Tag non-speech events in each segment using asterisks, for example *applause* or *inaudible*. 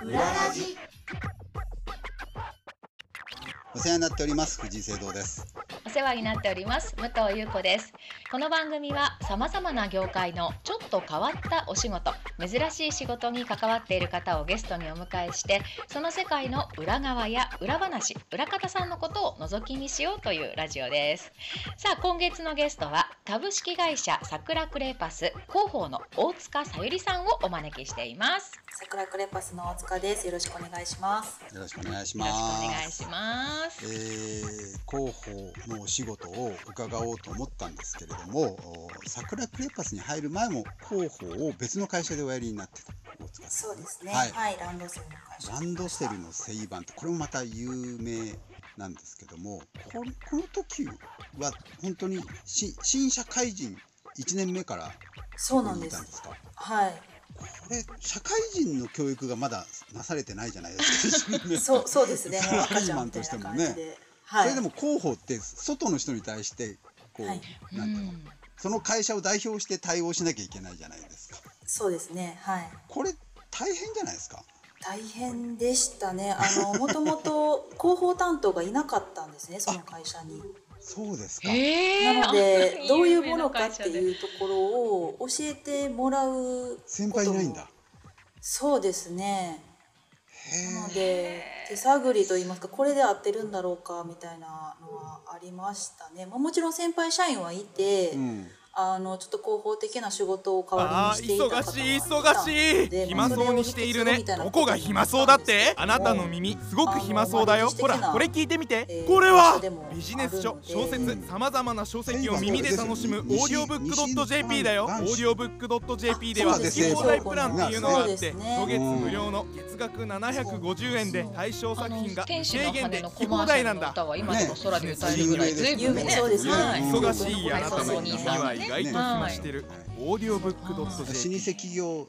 裏ラジ。お世話になっております藤井聖堂です。お世話になっております武藤優子です。この番組は様々な業界のちょっと変わったお仕事珍しい仕事に関わっている方をゲストにお迎えしてその世界の裏側や裏話裏方さんのことを覗き見しようというラジオです。さあ今月のゲストは株式会社桜クレーパス広報の大塚さゆりさんをお招きしています。桜クレパスの大塚です。よろしくお願いします。よろしくお願いしよろしますくお願いします。えー広報のお仕事を伺おうと思ったんですけれどもお桜クレパスに入る前も広報を別の会社でおやりになってた大塚さんそうですね。ははいい、ランドセルの会社。ランドセルのセイバンってこれもまた有名なんですけどもこの時は本当にし新社会人1年目からそうなんです。か？はい。これ社会人の教育がまだなされてないじゃないですか。*laughs* そうそうですね。サラリーマンとしてもね。はい。それでも広報って外の人に対してこう、はい。なんていう。のうん。その会社を代表して対応しなきゃいけないじゃないですか。そうですね。はい。これ大変じゃないですか？大変でしたね。あのもともと広報担当がいなかったんですねその会社に。そうですか、えなのでどういうものかってういうところを教えてもらう先輩いないんだ。そうですね。へなので手探りと言いますかこれで合ってるんだろうかみたいなのはありましたね、まあ、もちろん先輩社員はいて、え、うん、あのちょっと広報的な仕事を代わありにしていた方ー忙しい忙しでい暇そうにしているね。どこが暇そうだって？あなたの耳すごく暇そうだよ。ほらこれ聞いてみて。えーこれはビジネス書小説さまざまな書籍を耳で楽しむオーディオブックドット JP だよオーディオブックドット JP では好き放題プランっていうのがあって初月無料の月額750円で対象作品が制限で聞き放題なんだの歌は今でも空で歌えるぐらいね忙しいあなたの耳は意外と暇してる。オーディオブックドット老舗企業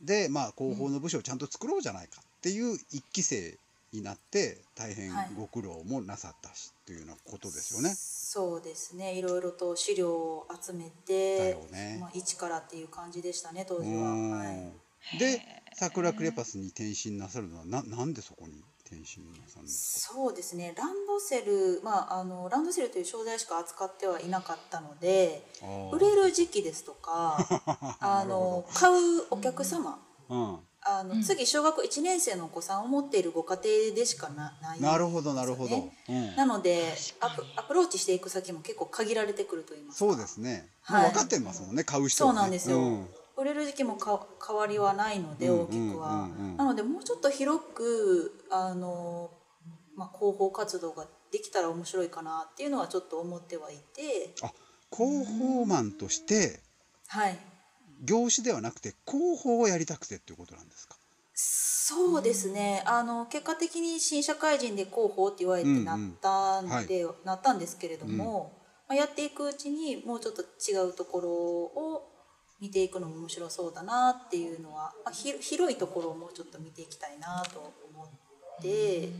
で、まあ、広報の部署をちゃんと作ろうじゃないかっていう一期生になって大変はい。ご苦労もなさったしというようなことですよね。そうですね。いろいろと資料を集めだてよ、ね。まあ、一からっていう感じでしたね当う時は、はい、んで桜クレパスに転身なさるのはななんでそこに？転身なさるんそうですね。ランドセル、まあ、あのランドセルという商材しか扱ってはいなかったので売れる時期ですとか *laughs* あの買うお客様うん。あの、次小学校1年生のお子さんを持っているご家庭でしかなないなるほどなるほど、うん、なのでアプアプローチしていく先も結構限られてくると言いますか。そうですね、はい。もう分かってますもんね。買う人は、ね、そうなんですよ、うん売れる時期もか変わりはないのでうん大きくは、うんうんうん。なのでもうちょっと広くあの、まあ、広報活動ができたら面白いかなっていうのはちょっと思ってはいて。あ広報マンとしてはい。業種ではなくて広報をやりたくてっていうことなんですか？そうですね。あの結果的に新社会人で広報って言われてなったんで、なったんですけれども、まあ、やっていくうちにもうちょっと違うところを見ていくのも面白そうだなっていうのは、まあ、ひ広いところをもうちょっと見ていきたいなと思ってっ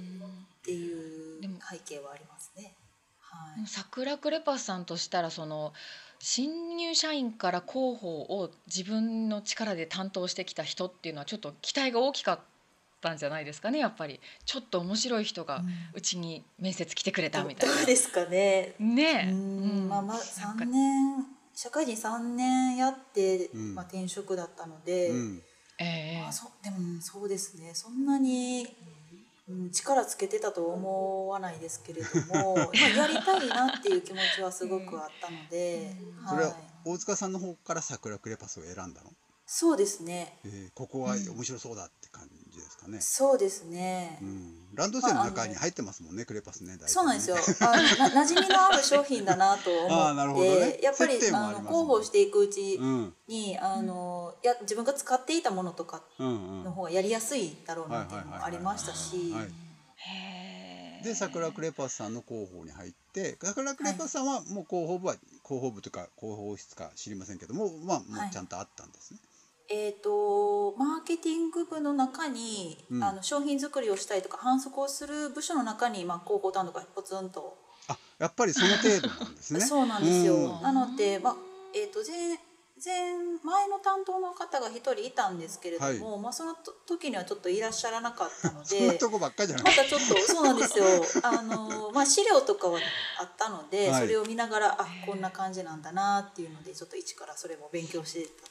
ていう背景はありますね。はい、桜クレパスさんとしたらその新入社員から広報を自分の力で担当してきた人っていうのはちょっと期待が大きかったんじゃないですかねやっぱりちょっと面白い人がうちに面接来てくれたみたいな。どうですかね。ねえ、うんまあまあなんか3年社会人3年やって、うん。まあ、転職だったので。うん。ええ。あそでもそうですね。そんなに、うん、力つけてたと思わないですけれども、まあ、やりたいなっていう気持ちはすごくあったので、それははい、大塚さんの方から桜クレパスを選んだの、そうですね。えーここは面白そうだって感じですかね、そうですね、うん、ランドセルの中に入ってますもんねクレパスねね。そうなんですよ。あな馴染みのある商品だなと思って、*laughs* ね。やっぱりあのありますもん広報していくうちうん。に、あのや自分が使っていたものとかの方がやりやすいだろうなっていうのもありましたし。で桜クレパスさんの広報に入って桜クレパスさんはもう広報部は広報部というか広報室か知りませんけどもまあもはい。うちゃんとあったんですね、えー、とマーケティング部の中に、うん。あの商品作りをしたりとか販促をする部署の中に、まあ、広報担当がポツンと、あやっぱりその *laughs* 程度なんですね。そうなんですよ、うん。なので、まあえー、と前前前の担当の方が一人いたんですけれども、はまあその時にはちょっといらっしゃらなかったので *laughs* とこばっかりじゃない。またちょっとそうなんですよ。*laughs* あの、まあ、資料とかはあったので、はい。それを見ながらあこんな感じなんだなっていうのでちょっと一からそれも勉強してた。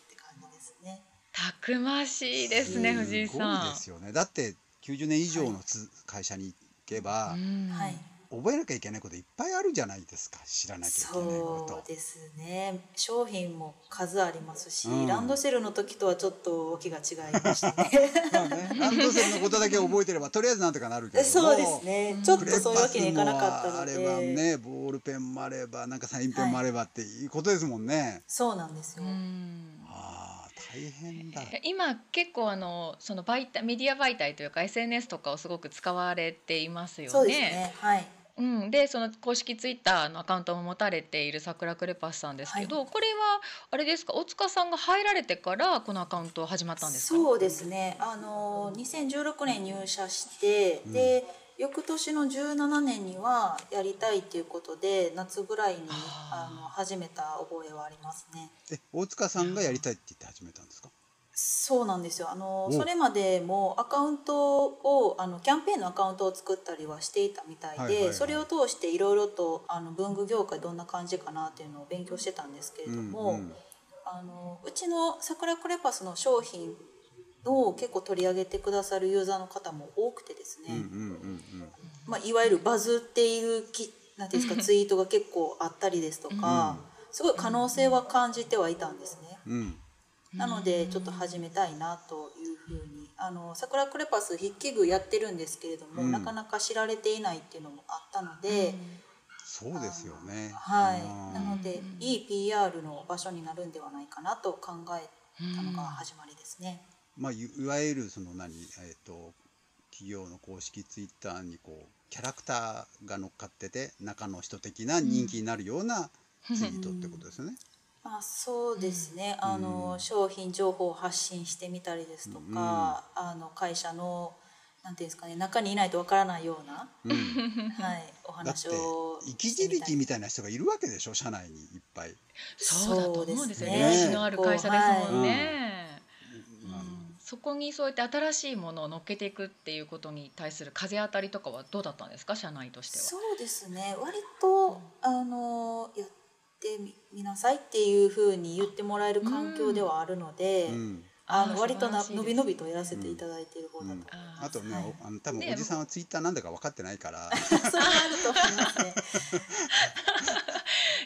たくましいですね、す藤井ごさんいですよね。だって90年以上のつ、会社に行けば、うんはい。覚えなきゃいけないこといっぱいあるじゃないですか知らなきゃいけないこそうとですね。商品も数ありますし、うん。ランドセルの時とはちょっと大きが違いましたね。*laughs* まあねランドセルのことだけ覚えてればとりあえずなんとかなるけども。そうですね。ちょっとそういうわけにいかなかったのパスもあればで、ねボールペンもあればなんかサインペンもあればっていうことですもんね、そうなんですよ、うん大変だ。今結構あのその媒体メディア媒体というか SNS とかをすごく使われていますよね。そうですねはい。うん、でその公式ツイッターのアカウントも持たれている桜クレパスさんですけど、これはあれですか？大塚さんが入られてからこのアカウント始まったんですか？そうですね。あの2016年入社して、で翌年の17年にはやりたいっていうことで夏ぐらいにあの始めた覚えはありますね。え大塚さんがやりたいって言って始めたんですか？そうなんですよ。あのおそれまでもアカウントをあのキャンペーンのアカウントを作ったりはしていたみたいで、はいはいはい。それを通していろいろとあの文具業界どんな感じかなっていうのを勉強してたんですけれども、うんうん。あのうちの桜クレパスの商品を結構取り上げてくださるユーザーの方も多くてですね、うんうんうんまあ、いわゆるバズっているきなんていうんですか *laughs* ツイートが結構あったりですとか、すごい可能性は感じてはいたんですね。うん。うんなのでちょっと始めたいなというふうにあの桜クレパス筆記具やってるんですけれども、うん。なかなか知られていないっていうのもあったので、そうですよね。はい。うん。なのでいい PR の場所になるんではないかなと考えたのが始まりですね。まあいいわゆるその何えっ、と企業の公式ツイッターにこうキャラクターが乗っかってて中の人的な人気になるようなツイートってことですよね。*laughs* まあ、そうですね、あの商品情報を発信してみたりですとか、あの会社のなんていうんですかね中にいないとわからないような、うん、*laughs* はい、おだって話を生き字引みたいな人がいるわけでしょ社内にいっぱい。そうだと思うんですよね。そうです歴史のある会社ですもんね。うんうんそこにそうやって新しいものを乗っけていくっていうことに対する風当たりとかはどうだったんですか？社内としては。そうですね。割とあのやってみみなさいっていうふうに言ってもらえる環境ではあるので、うん。あの割とな素晴らしいですのびのびとやらせていただいている方だと思います。あとね、はいおあの多分ねおじさんはツイッターなんだか分かってないから、*laughs* それはあると思いますね。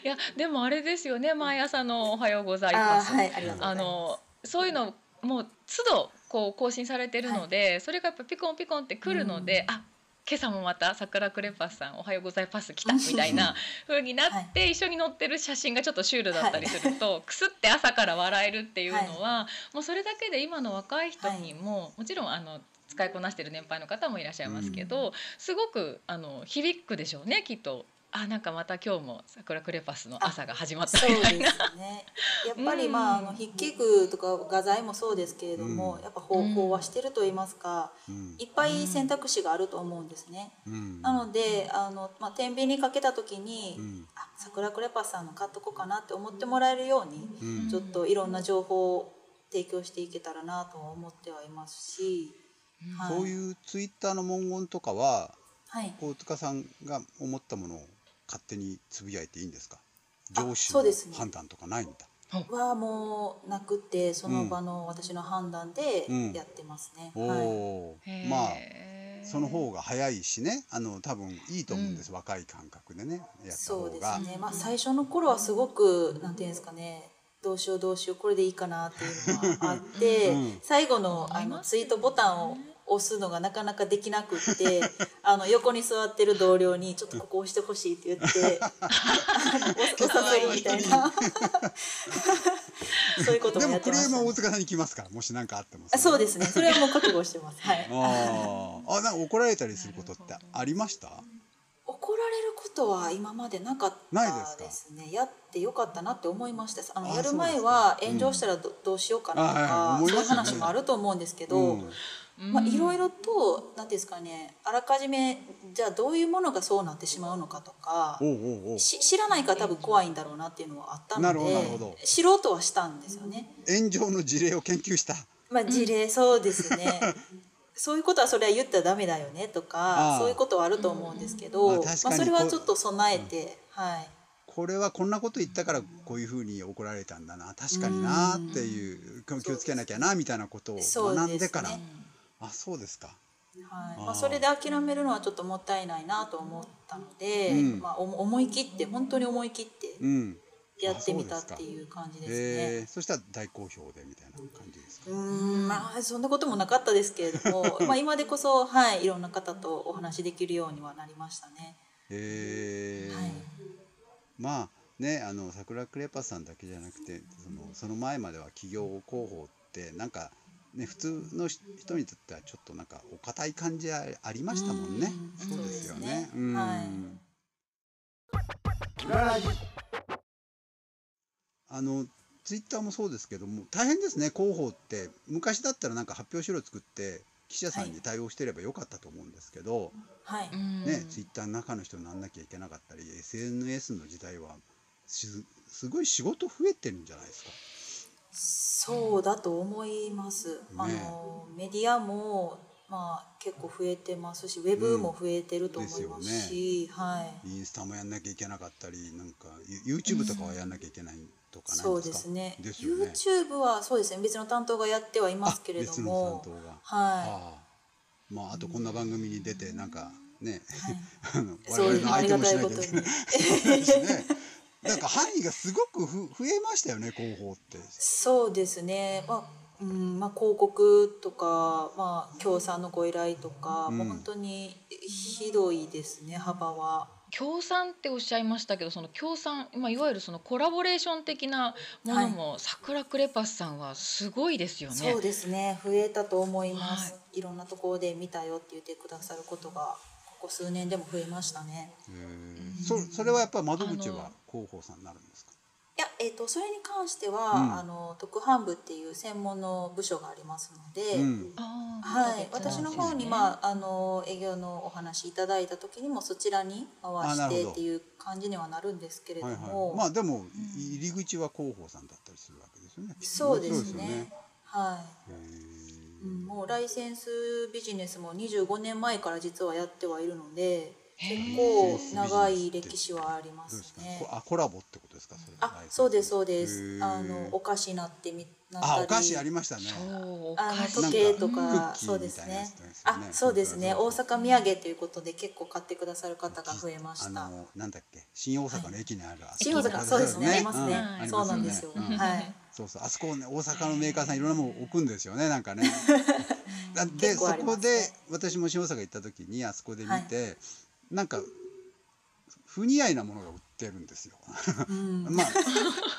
*laughs* いやでもあれですよね。毎朝の「おはようございあます」ーはいありがとうございます。あのそういうのもう都度こう更新されてるので、それがやっぱピコンピコンってくるので、あ今朝もまた桜クレパスさんおはようございます来たみたいな *laughs* 風になって、一緒に載ってる写真がちょっとシュールだったりすると、くすって朝から笑えるっていうのは、もうそれだけで今の若い人にも、もちろんあの使いこなしてる年配の方もいらっしゃいますけど、すごくあの響くでしょうねきっと。あなんかまた今日も桜クレパスの朝が始まったそうですみたいな。ね。やっぱりうん。まああの筆記具とか画材もそうですけれども、うん。やっぱ方法はしてると言いますか、うん。いっぱい選択肢があると思うんですね。うん。なのであのまあ天秤にかけた時に、うん。あ桜クレパスさんの買っとこうかなって思ってもらえるように、うん。ちょっといろんな情報を提供していけたらなとは思ってはいますし、はい、そういうツイッターの文言とかははい。大塚さんが思ったものを勝手につぶやいていいんですか？あ上司の判断とかないんだ。はもうなくてその場の私の判断でうん。やってますね。おはい。おへー。まあその方が早いしね。あの多分いいと思うんです、若い感覚でねやったそうで方がすね。まあ最初の頃はすごくなんていうんですかね。どうしようどうしようこれでいいかなっていうのがあって、うん。最後のあのツイートボタンを押すのがなかなかできなくって *laughs* あの横に座ってる同僚に「ちょっとここ押してほしい」って言って押 *laughs* 押させるみたいな。*laughs* そういうことでもやってました、もクレームは大ね、塚さんに来ますからもし何かあっても。あそうですね。それはもう覚悟してます。はい。あーあなんか怒られたりすることってありました？怒怒られることは今までなかったですね。やってよかったなって思いました。あのやる前は炎上したらど,、うどうしようかなとか、そういう話もあると思うんですけど、まあ、いろいろと何ていうんですかねあらかじめじゃあどういうものがそうなってしまうのかとか知らないから多分怖いんだろうなっていうのはあったので知ろうとはしたんですよね。炎上の事例を研究した。まあ、事例、そうですね。*laughs* そういうことはそれは言ったらダメだよねとかそういうことはあると思うんですけど、まあ、それはちょっと備えて、はい。これはこんなこと言ったからこういうふうに怒られたんだな。確かになっていう気をつけなきゃなみたいなことを学んでから、ね、あそうですか。はいまあ、それで諦めるのはちょっともったいないなと思ったので、うん、まあ、思い切って本当に思い切ってやってみたっていう感じですね。えー、そしたら大好評でみたいな感じですか？うんまあそんなこともなかったですけれども、*laughs* まあ今でこそはいいろんな方とお話しできるようにはなりましたね。へえー、はい。まあねあの桜クレパさんだけじゃなくてそのその前までは企業広報ってなんか。ね、普通の人にとってはちょっとなんかお堅い感じありましたもんね。うそうですよね。うん、はい。あのツイッターもそうですけども大変ですね広報って。昔だったらなんか発表資料作って記者さんに対応してればよかったと思うんですけど、はい。ね、ツイッターの中の人になんなきゃいけなかったり SNS の時代はすごい仕事増えてるんじゃないですかそうだと思います。ね、あのメディアもまあ結構増えてますしウェブも増えてると思いますし、うんね、はい、インスタもやんなきゃいけなかったりなんか YouTube とかはやんなきゃいけないとかそうですね。ですね。YouTube はそうですね。別の担当がやってはいますけれども。別の担当が。はい、まああとこんな番組に出てなんかね、はい、*laughs* 我々の相手もしなきゃいけない *laughs* なんか範囲がすごくふ増えましたよね広報って。そうですね。まあうんまあ、広告とか、まあ、協賛のご依頼とか、うん、もう本当にひどいですね幅は。協賛っておっしゃいましたけどその協賛、まあ、いわゆるそのコラボレーション的なものも、はい、桜クレパスさんはすごいですよね。そうですね。増えたと思います、はい、いろんなところで見たよって言ってくださることが数年でも増えましたね。そそれはやっぱり窓口は広報さんになるんですか？いや、えーと、それに関しては、うん、あの特販部っていう専門の部署がありますので、うん、はい、私の方に、まあ、あの営業のお話いただいた時にもそちらに回してっていう感じにはなるんですけれども、はいはい、まあでも入り口は広報さんだったりするわけですよね。そうですね。ね。はい。もうライセンスビジネスも25年前から実はやってはいるので。結構長い歴史はありますね。あコラボってことですか？それあそうですそうです。あのお菓子なってみなったり。あお菓子ありましたね。あの時計とか。そうですね。あそうですね。大阪土産ということで結構買ってくださる方が増えました。あのなんだっけ？新大阪の駅にある、新大阪そうですね。ありますね。そうなんですよ。はい。そうそう。あそこね大阪のメーカーさんいろんなもの置くんですよね。なんかね。*laughs* でそこで私も新大阪行った時にあそこで見て。なんか不似合いなものが売ってるんですよ。うん、*laughs* まあ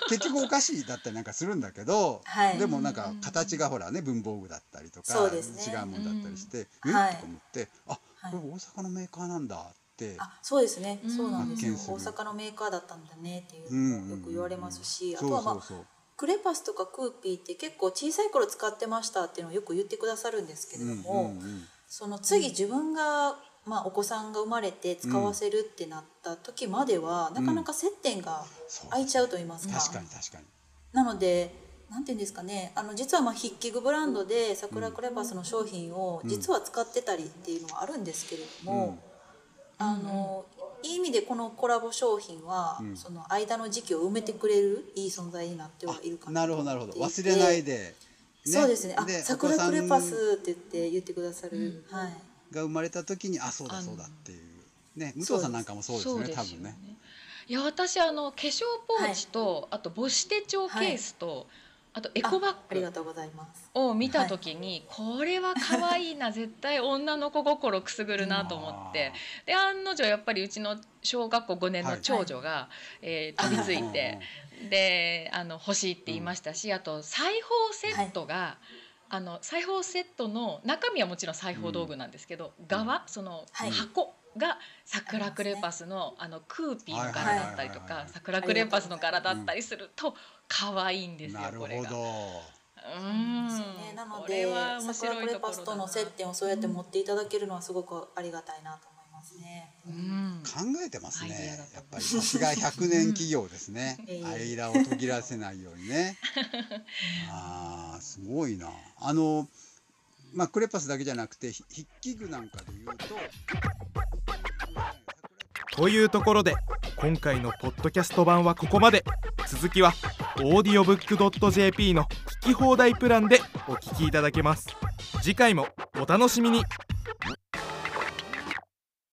結局お菓子だったりなんかするんだけど、はい、でもなんか形がほらね文房具だったりとか、ね、違うものだったりして、うん、えっ、と思って、あこれ大阪のメーカーなんだって。あそうですね、そうなんですよ。大阪のメーカーだったんだねっていうのよく言われますし、あとはまあクレパスとかクーピーって結構小さい頃使ってましたっていうのをよく言ってくださるんですけれども、うんうんうん、その次自分がまあ、お子さんが生まれて使わせるってなった時までは、うん、なかなか接点が空いちゃうと言いますか。確かに確かに。なのでなんていうんですかね。あの実はまあ筆記具ブランドで桜クレパスの商品を実は使ってたりっていうのはあるんですけれども、うん、あのいい意味でこのコラボ商品は、うん、その間の時期を埋めてくれるいい存在になってはいるかななるほどなるほど。忘れないで、ね、そうですね。あ桜クレパスって言って言ってくださる、はいが生まれた時にあそうだそうだっていう。ね武藤さんなんかもそうですよね多分ね。いや私あの化粧ポーチと、はい、あと母子手帳ケースと、はい、あとエコバッグありがとうございます。を見た時に、はい、これは可愛いな絶対女の子心くすぐるなと思って。で案の定やっぱりうちの小学校5年の長女が、はい、えー、飛びついてであの欲しいって言いましたし、うん、あと裁縫セットが、あの裁縫セットの中身はもちろん裁縫道具なんですけど、うん、側その箱が桜クレパスのあのクーピーの柄だったりとか桜クレパスの柄だったりすると可愛いんですよ、これが。うん。ね、なので桜クレパスとの接点をそうやって持っていただけるのはすごくありがたいなと思いますね。うん、考えてますね。やっぱりさすが100年企業ですね。*laughs* 間を途切らせないようにね。*laughs* ああすごいな。あのまあクレパスだけじゃなくて筆記具なんかで言うと。というところで今回のポッドキャスト版はここまで続きは audiobook.jp の聞き放題プランでお聞きいただけます次回もお楽しみに